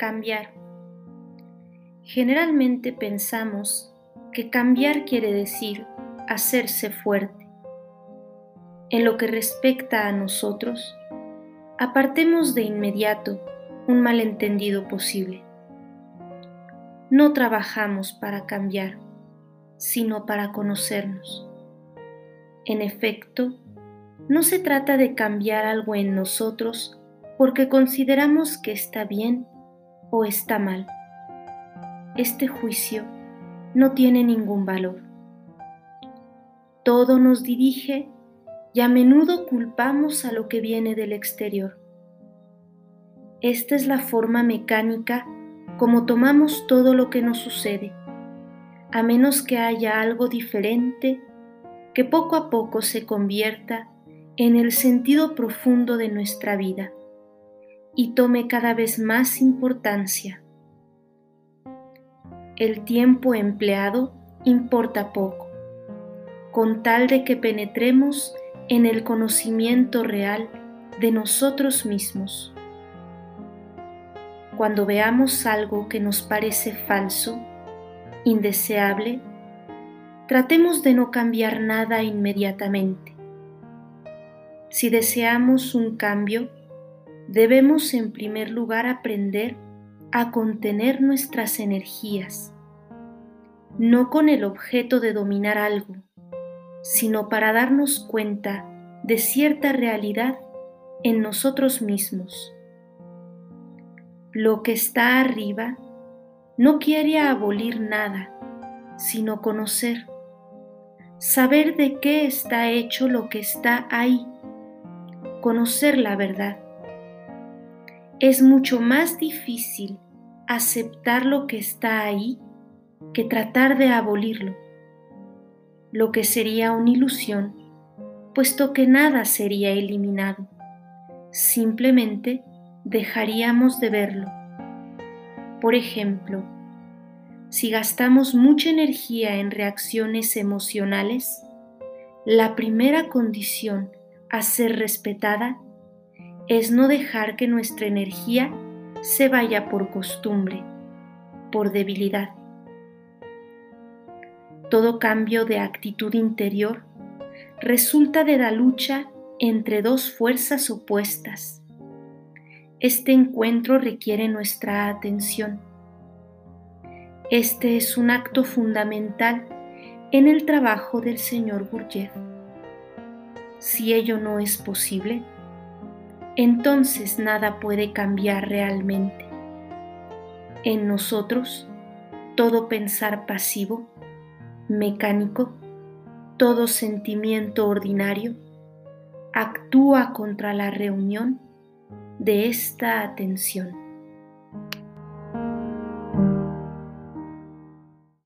Cambiar. Generalmente pensamos que cambiar quiere decir hacerse fuerte. En lo que respecta a nosotros, apartemos de inmediato un malentendido posible. No trabajamos para cambiar, sino para conocernos. En efecto, no se trata de cambiar algo en nosotros porque consideramos que está bien o está mal. Este juicio no tiene ningún valor. Todo nos dirige y a menudo culpamos a lo que viene del exterior. Esta es la forma mecánica como tomamos todo lo que nos sucede, a menos que haya algo diferente que poco a poco se convierta en el sentido profundo de nuestra vida y tome cada vez más importancia. El tiempo empleado importa poco, con tal de que penetremos en el conocimiento real de nosotros mismos. Cuando veamos algo que nos parece falso, indeseable, tratemos de no cambiar nada inmediatamente. Si deseamos un cambio, debemos en primer lugar aprender a contener nuestras energías, no con el objeto de dominar algo, sino para darnos cuenta de cierta realidad en nosotros mismos. Lo que está arriba no quiere abolir nada, sino conocer, saber de qué está hecho lo que está ahí conocer la verdad. Es mucho más difícil aceptar lo que está ahí que tratar de abolirlo, lo que sería una ilusión, puesto que nada sería eliminado, simplemente dejaríamos de verlo. Por ejemplo, si gastamos mucha energía en reacciones emocionales, la primera condición a ser respetada es no dejar que nuestra energía se vaya por costumbre, por debilidad. Todo cambio de actitud interior resulta de la lucha entre dos fuerzas opuestas. Este encuentro requiere nuestra atención. Este es un acto fundamental en el trabajo del señor Gurdjieff. Si ello no es posible, entonces nada puede cambiar realmente. En nosotros, todo pensar pasivo, mecánico, todo sentimiento ordinario, actúa contra la reunión de esta atención.